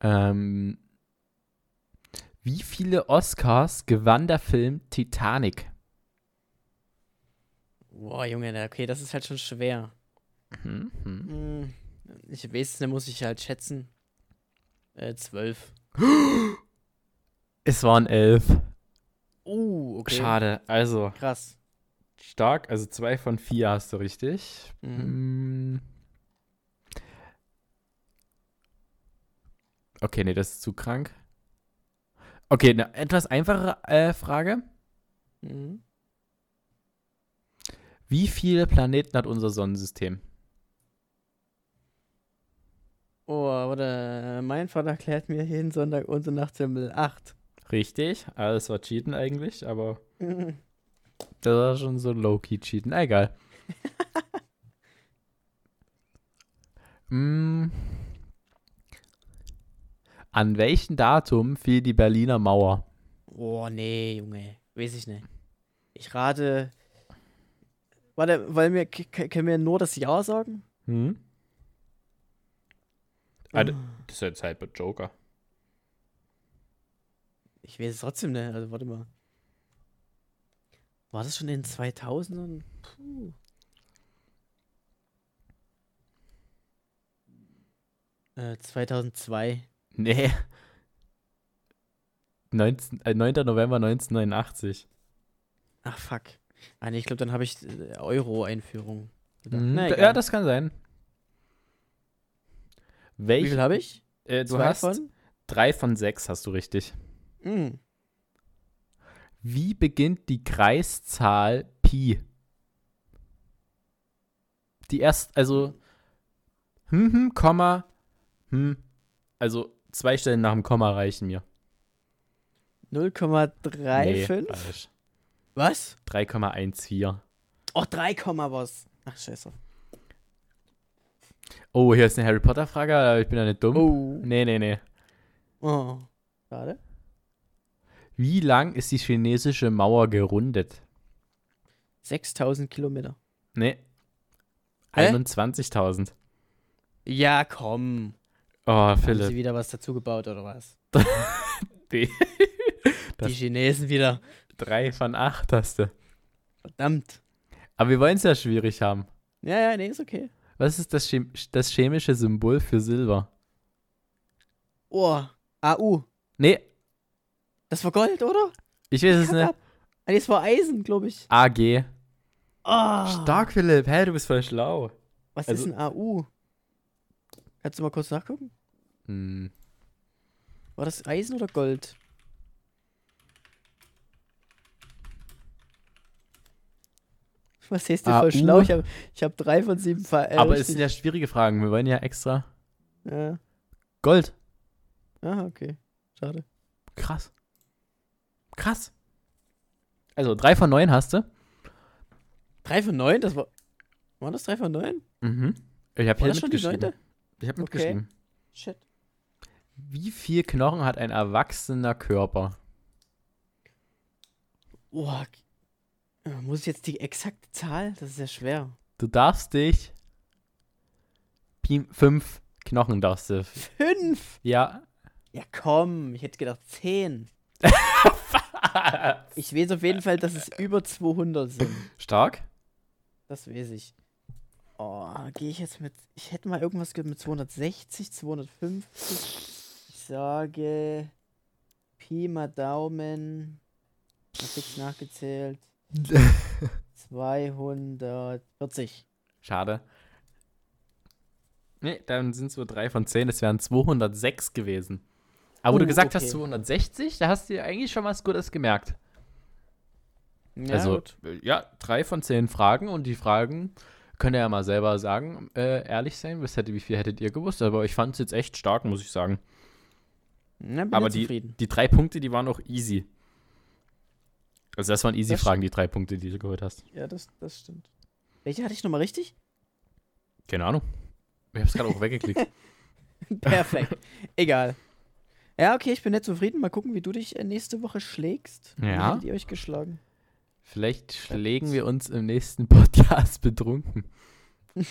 Ähm, wie viele Oscars gewann der Film Titanic? Boah, Junge, okay, das ist halt schon schwer. Hm, hm. Ich weiß, da muss ich halt schätzen. Äh, zwölf. Es waren elf. Uh, okay. Schade. Also, Krass. stark. Also zwei von vier hast du richtig. Mhm. Hm. Okay, nee, das ist zu krank. Okay, eine etwas einfache äh, Frage. Mhm. Wie viele Planeten hat unser Sonnensystem? Oh, warte, mein Vater erklärt mir jeden Sonntag unsere Nachthimmel 8. Richtig, alles war Cheaten eigentlich, aber das war schon so low-key Cheaten. Egal. mm. An welchem Datum fiel die Berliner Mauer? Oh, nee, Junge. Weiß ich nicht. Ich rate. Warte, wollen wir, können wir nur das Jahr sagen? Hm? Ah, d- Das ist jetzt halt mit Joker. Ich weiß es trotzdem nicht. Also, warte mal. War das schon in den 2000ern? Puh. Äh, 2002. Nee. 19, äh, 9. November 1989. Ach, fuck. Ah, nee, ich glaube, dann habe ich äh, Euro-Einführung. Mhm. Ja, das kann sein. Wie Welch, viel habe ich? äh, du Zwei hast von? drei von sechs, hast du richtig. Hm. Wie beginnt die Kreiszahl Pi? Die erst, also, hm, hm, Komma, hm, also zwei Stellen nach dem Komma reichen mir. 0,35? falsch. Was? 3,14. Oh, 3, Komma was. Ach, scheiße. Oh, hier ist eine Harry Potter Frage, aber ich bin ja nicht dumm. Oh. Nee, nee, nee. Oh. Schade. Wie lang ist die chinesische Mauer gerundet? 6000 Kilometer. Nee. Hä? 21.000. Ja, komm. Oh, Haben sie Philipp. wieder was dazugebaut oder was? Die Die Chinesen wieder. Drei von acht hast du. Verdammt. Aber wir wollen es ja schwierig haben. Ja, ja, nee, ist okay. Was ist das, Chem das chemische Symbol für Silber? Oh, AU. Nee, Das war Gold, oder? ich weiß es nicht. Ah, nee, das war Eisen, glaube ich. AG. Oh. Stark, Philipp. Hä, du bist voll schlau. Was Also- ist ein AU? Kannst du mal kurz nachgucken? Hm. War das Eisen oder Gold? Was heißt du AU? voll schlau? Ich habe ich hab drei von sieben Fall. Äh, Aber es richtig. sind ja schwierige Fragen. Wir wollen ja extra. Ja. Gold. Ah, okay. Schade. Krass. Krass. Also, drei von neun hast du. Drei von neun? Das war. War das drei von neun? Mhm. Ich habe hier das schon die mitgeschrieben. neunte? Ich habe Okay. mitgeschrieben. Shit. Wie viel Knochen hat ein erwachsener Körper? Boah. Äh, Muss ich jetzt die exakte Zahl? Das ist ja schwer. Du darfst dich. Pi fünf Knochen darfst du. Fünf! Ja. Ja, komm. Ich hätte gedacht zehn. Ich weiß auf jeden Fall, dass es über 200 sind. Stark. Das weiß ich. Oh, gehe ich jetzt mit. Ich hätte mal irgendwas ge- mit 260, 250. Ich sage. Pi mal Daumen. Was fix nachgezählt? 240. Schade. Nee, dann sind es nur drei von zehn. Das wären 206 gewesen. Aber wo du Uh, gesagt okay. hast 260, da hast du dir eigentlich schon was Gutes gemerkt. Ja, also, gut. ja, drei von zehn Fragen und die Fragen könnt ihr ja mal selber sagen, äh, ehrlich sein, was hätte, wie viel hättet ihr gewusst, aber ich fand es jetzt echt stark, muss ich sagen. Na, bin aber ich die, zufrieden. die drei Punkte, die waren auch easy. Also das waren easy Das Fragen, die drei Punkte, die du geholt hast. Ja, das, das stimmt. Welche hatte ich nochmal richtig? Keine Ahnung. Ich hab's gerade auch weggeklickt. Perfekt. Egal. Ja, okay, ich bin nicht zufrieden. Mal gucken, wie du dich äh, nächste Woche schlägst. Wie Ja. hättet ihr euch geschlagen? Vielleicht schlägen wir uns im nächsten Podcast betrunken.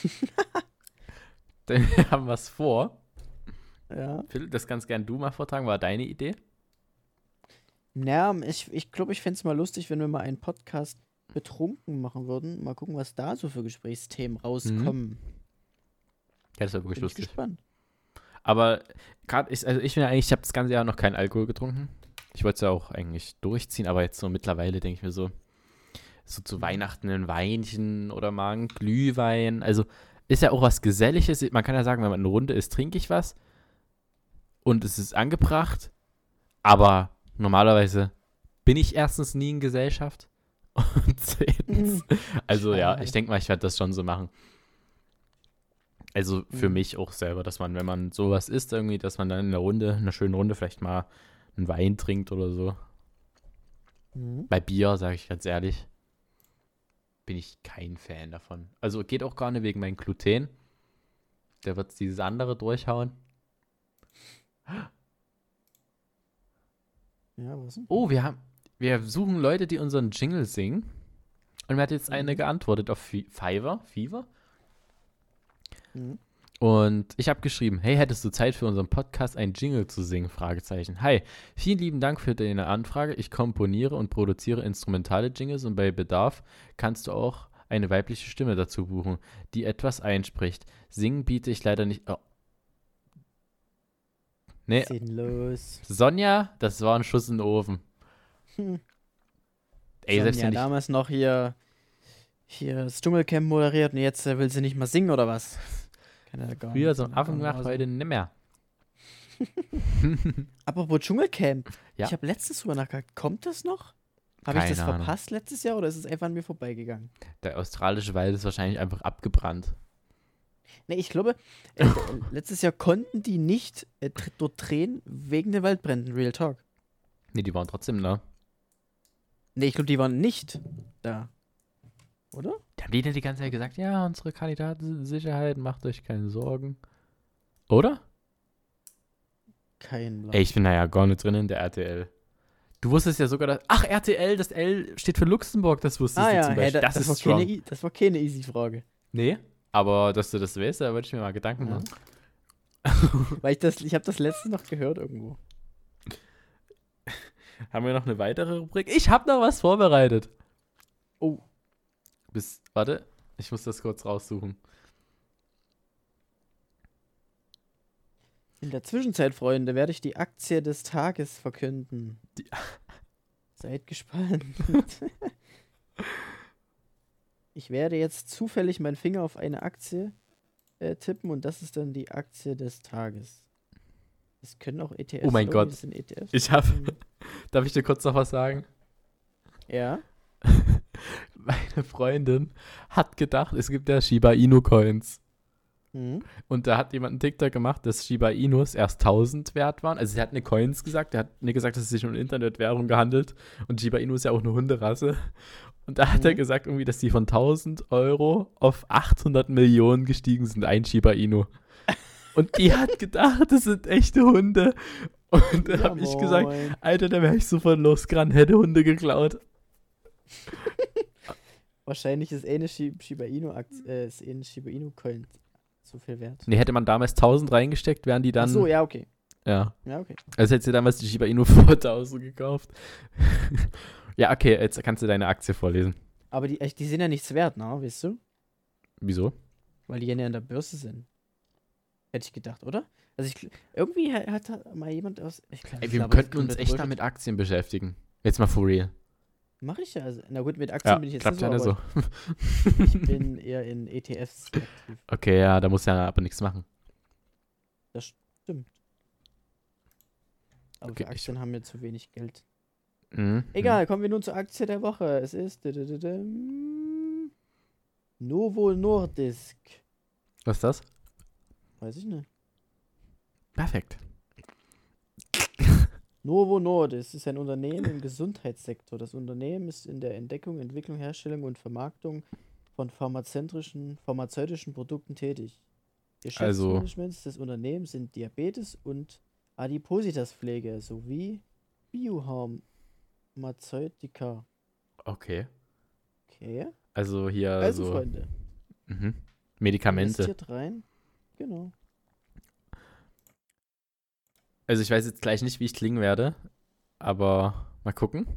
Denn wir haben was vor. Ja. Phil, das kannst gern du mal vortragen, war deine Idee? Na, ich ich, glaube, ich fände es mal lustig, wenn wir mal einen Podcast betrunken machen würden. Mal gucken, was da so für Gesprächsthemen rauskommen. Ja, das war wirklich Bin ich lustig. gespannt. Aber gerade ich, also ich bin ja eigentlich, ich habe das ganze Jahr noch keinen Alkohol getrunken. Ich wollte es ja auch eigentlich durchziehen, aber jetzt so mittlerweile denke ich mir so, so zu Weihnachten ein Weinchen oder mal ein Glühwein. Also ist ja auch was Geselliges. Man kann ja sagen, wenn man eine Runde ist, trinke ich was. Und es ist angebracht. Aber normalerweise bin ich erstens nie in Gesellschaft. Und zweitens, also ja, ich denke mal, ich werde das schon so machen. Also für Mhm. mich auch selber, dass man, wenn man sowas isst, irgendwie, dass man dann in einer Runde, in einer schönen Runde vielleicht mal einen Wein trinkt oder so. Mhm. Bei Bier, sage ich ganz ehrlich, bin ich kein Fan davon. Also geht auch gar nicht wegen meinem Gluten. Der wird dieses andere durchhauen. Ja, was denn? Oh, wir haben, wir suchen Leute, die unseren Jingle singen. Und mir hat jetzt eine Mhm. geantwortet auf Fi- Fiverr, Fever. Mhm. Und ich habe geschrieben, hey, hättest du Zeit für unseren Podcast einen Jingle zu singen? Fragezeichen. Hi, vielen lieben Dank für deine Anfrage. Ich komponiere und produziere instrumentale Jingles und bei Bedarf kannst du auch eine weibliche Stimme dazu buchen, die etwas einspricht. Singen biete ich leider nicht. Nee, Sinnlos. Sonja, das war ein Schuss in den Ofen. Hm. Ey, selbst ich, damals noch hier, hier das Dschungelcamp moderiert und jetzt äh, will sie nicht mal singen oder was? Ja früher nicht so einen gar Affen nicht gemacht, heute sein. nimmer. Apropos Dschungelcamp. Ja. Ich habe letztens drüber nachgedacht. Kommt das noch? Habe ich das Ahnung. verpasst letztes Jahr oder ist es einfach an mir vorbeigegangen? Der australische Wald ist wahrscheinlich einfach abgebrannt. Ne, ich glaube, äh, letztes Jahr konnten die nicht äh, dort drehen wegen der Waldbränden, Real Talk. Nee, die waren trotzdem da. Ne, ich glaube, die waren nicht da. Oder? Die haben die denn die ganze Zeit gesagt, ja, unsere Kandidaten sind in Sicherheit, macht euch keine Sorgen. Oder? Kein Plan. Ey, ich bin da ja gar nicht drin in der RTL. Du wusstest ja sogar, dass. Ach, RTL, das L steht für Luxemburg, das wusstest ah du ja, zum hey, Beispiel. da, das, das, ist war strong. keine, e- das war keine easy Frage. Nee, aber dass du das weißt, da würde ich mir mal Gedanken Ja. machen. Weil ich das, ich habe das letzte noch gehört irgendwo. Haben wir noch eine weitere Rubrik? Ich habe noch was vorbereitet. Oh. Bis, warte, ich muss das kurz raussuchen. In der Zwischenzeit, Freunde, werde ich die Aktie des Tages verkünden. Die- Seid gespannt. ich werde jetzt zufällig meinen Finger auf eine Aktie äh, tippen und das ist dann die Aktie des Tages. Es können auch ETFs. Oh mein Gott. ETFs. Ich habe, Hm. darf ich dir kurz noch was sagen? Ja. Meine Freundin hat gedacht, es gibt ja Shiba Inu Coins. Mhm. Und da hat jemand einen TikTok gemacht, dass Shiba Inus erst 1000 wert waren. Also sie hat eine Coins gesagt, er hat mir gesagt, dass es sich um eine Internetwährung gehandelt. Und Shiba Inu ist ja auch eine Hunderasse. Und da hat er Mhm. gesagt, irgendwie, dass die von 1000 Euro auf 800 Millionen gestiegen sind, ein Shiba Inu. Und die hat gedacht, das sind echte Hunde. Und da Ja, habe ich gesagt. Alter, da wäre ich sofort losgerannt, hätte Hunde geklaut. Wahrscheinlich ist eine Shi- Shiba Inu äh, ist eine Shiba Inu Coin so viel wert. Nee, hätte man damals 1000 reingesteckt, wären die dann. Ach so, ja, okay. ja. Ja, okay. Also hättest du damals die Shiba Inu vor 1000 gekauft. ja, okay, jetzt kannst du deine Aktie vorlesen. Aber die, die sind ja nichts wert, ne, weißt du? Wieso? Weil die ja an der Börse sind. Hätte ich gedacht, oder? Also ich, irgendwie ha- hat da mal jemand aus. Ich glaub, Ey, wir glaube, das könnten uns echt mal mit Aktien beschäftigen. Jetzt mal for real. Mach ich ja. Also, na gut, mit Aktien Ja, bin ich jetzt klappt nicht so, so. ich bin eher in ETFs aktiv. Okay, ja, da muss ja aber nichts machen. Das stimmt. Aber Okay, für ich- Aktien haben wir zu wenig Geld. Mhm. Egal, kommen wir nun zur Aktie der Woche. Es ist Novo Nordisk. Was ist das? Weiß ich nicht. Perfekt. Novo Nordisk ist ein Unternehmen im Gesundheitssektor. Das Unternehmen ist in der Entdeckung, Entwicklung, Herstellung und Vermarktung von pharmazeutischen, pharmazeutischen Produkten tätig. Also- Geschäftsmanagements des Unternehmens sind Diabetes und Adipositaspflege sowie Bioharmazeutika. Okay. Okay. Also hier Also, so Freunde, mhm. Medikamente. investiert rein. Genau. Also ich weiß jetzt gleich nicht, wie ich klingen werde, aber mal gucken.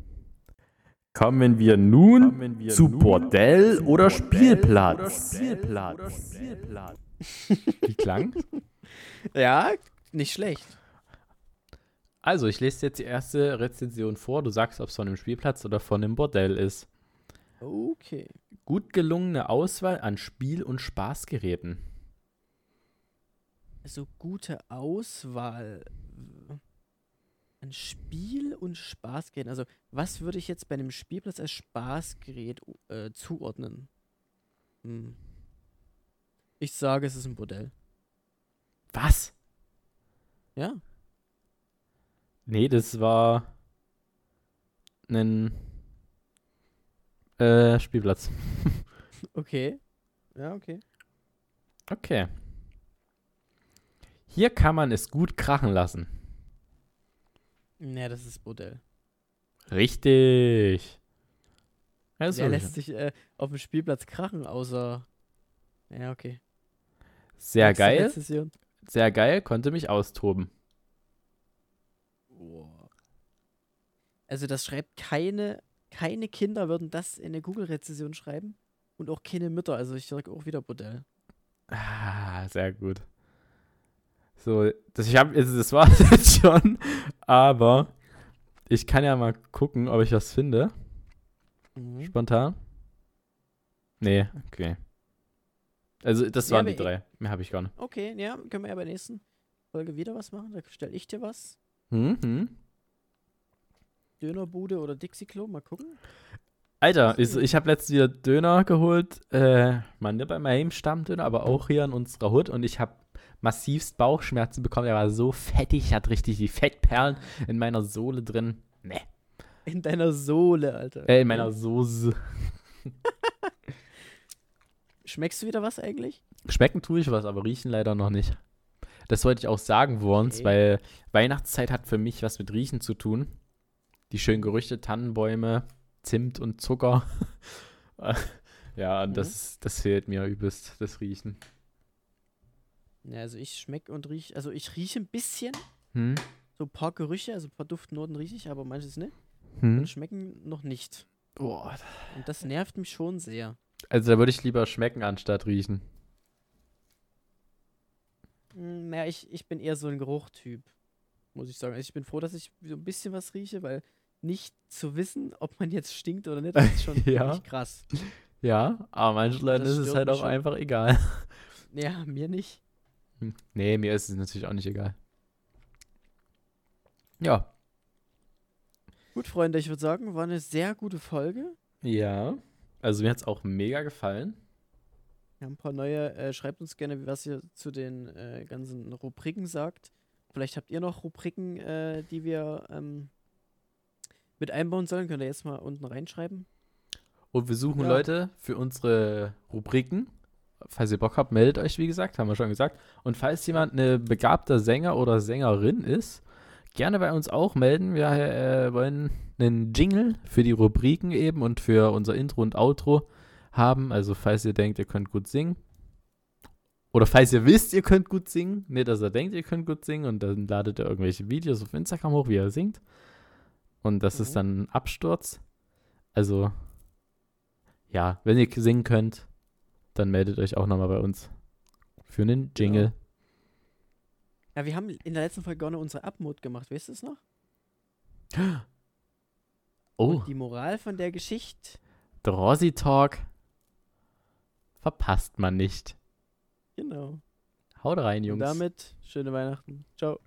Kommen wir nun zu Bordell oder Spielplatz. Wie klang? Ja, nicht schlecht. Also, ich lese jetzt die erste Rezension vor. Du sagst, ob es von einem Spielplatz oder von einem Bordell ist. Okay. Gut gelungene Auswahl an Spiel- und Spaßgeräten. Also gute Auswahl an Spiel- und Spaßgeräten. Also, was würde ich jetzt bei einem Spielplatz als Spaßgerät äh, zuordnen? Hm. Ich sage, es ist ein Bordell. Was? Ja. Nee, das war ein äh, Spielplatz. Okay. Ja, okay. Okay. Hier kann man es gut krachen lassen. Ja, das ist Bordell. Richtig. Ja, Wer lässt sich äh, auf dem Spielplatz krachen, außer. Ja, okay. sehr Nächste geil, Rezession. sehr geil, konnte mich austoben. Boah. Also das schreibt keine, keine Kinder würden das in eine Google-Rezession schreiben und auch keine Mütter. Also ich sage auch wieder Bordell. Ah, sehr gut. So, das, ich hab, also das war jetzt schon, aber ich kann ja mal gucken, ob ich was finde. Mhm. Spontan. Nee, okay. Also, das Ja, waren die drei. Mehr habe ich gar nicht. Okay, ja, können wir ja bei der nächsten Folge wieder was machen. Da stelle ich dir was. Hm, hm. Dönerbude oder Dixie-Klo, mal gucken. Alter, ich, ich habe letztens wieder Döner geholt. Äh, man, bei meinem Stammdöner, aber auch hier in unserer Hut. Und ich habe massivst Bauchschmerzen bekommen. Der war so fettig, hat richtig die Fettperlen in meiner Sohle drin. Nee. In deiner Sohle, Alter. Äh, in meiner Soße. Schmeckst du wieder was eigentlich? Schmecken tue ich was, aber riechen leider noch nicht. Das wollte ich auch sagen, Wurns, Okay. weil Weihnachtszeit hat für mich was mit Riechen zu tun. Die schönen Gerüchte, Tannenbäume, Zimt und Zucker. ja, Mhm. das, das fehlt mir übelst, das Riechen. Ja, also ich schmeck und riech, also ich rieche ein bisschen, Hm? so ein paar Gerüche, also ein paar Duftnoten rieche ich, aber manches nicht. Hm? Und schmecken noch nicht. Boah. Und das nervt mich schon sehr. Also da würde ich lieber schmecken anstatt riechen. Hm, Naja, ich, ich bin eher so ein Geruchtyp, muss ich sagen. Also ich bin froh, dass ich so ein bisschen was rieche, weil nicht zu wissen, ob man jetzt stinkt oder nicht, ist schon Ja. krass. Ja, aber manchen Leuten ist es halt auch schon. einfach egal. Ja, mir nicht. Hm. Nee, mir ist es natürlich auch nicht egal. Ja. Gut, Freunde, ich würde sagen, war eine sehr gute Folge. Ja. Also mir hat es auch mega gefallen. Wir haben ein paar neue, äh, schreibt uns gerne, was ihr zu den äh, ganzen Rubriken sagt. Vielleicht habt ihr noch Rubriken, äh, die wir ähm, mit einbauen sollen. Könnt ihr jetzt mal unten reinschreiben. Und wir suchen Ja. Leute für unsere Rubriken. Falls ihr Bock habt, meldet euch, wie gesagt, haben wir schon gesagt. Und falls jemand eine begabte Sänger oder Sängerin ist, gerne bei uns auch melden. Wir äh, wollen einen Jingle für die Rubriken eben und für unser Intro und Outro haben. Also falls ihr denkt, ihr könnt gut singen. Oder falls ihr wisst, ihr könnt gut singen. Nicht, dass ihr denkt, ihr könnt gut singen und dann ladet ihr irgendwelche Videos auf Instagram hoch, wie ihr singt. Und das ist Mhm. dann ein Absturz. Also, ja, wenn ihr singen könnt, dann meldet euch auch nochmal bei uns für einen Jingle. Ja, wir haben in der letzten Folge auch noch unsere Abmod gemacht. Weißt du es noch? Oh, Und die Moral von der Geschichte, der Rossi Talk verpasst man nicht. genau. Haut rein, Und Jungs. damit schöne Weihnachten. Ciao.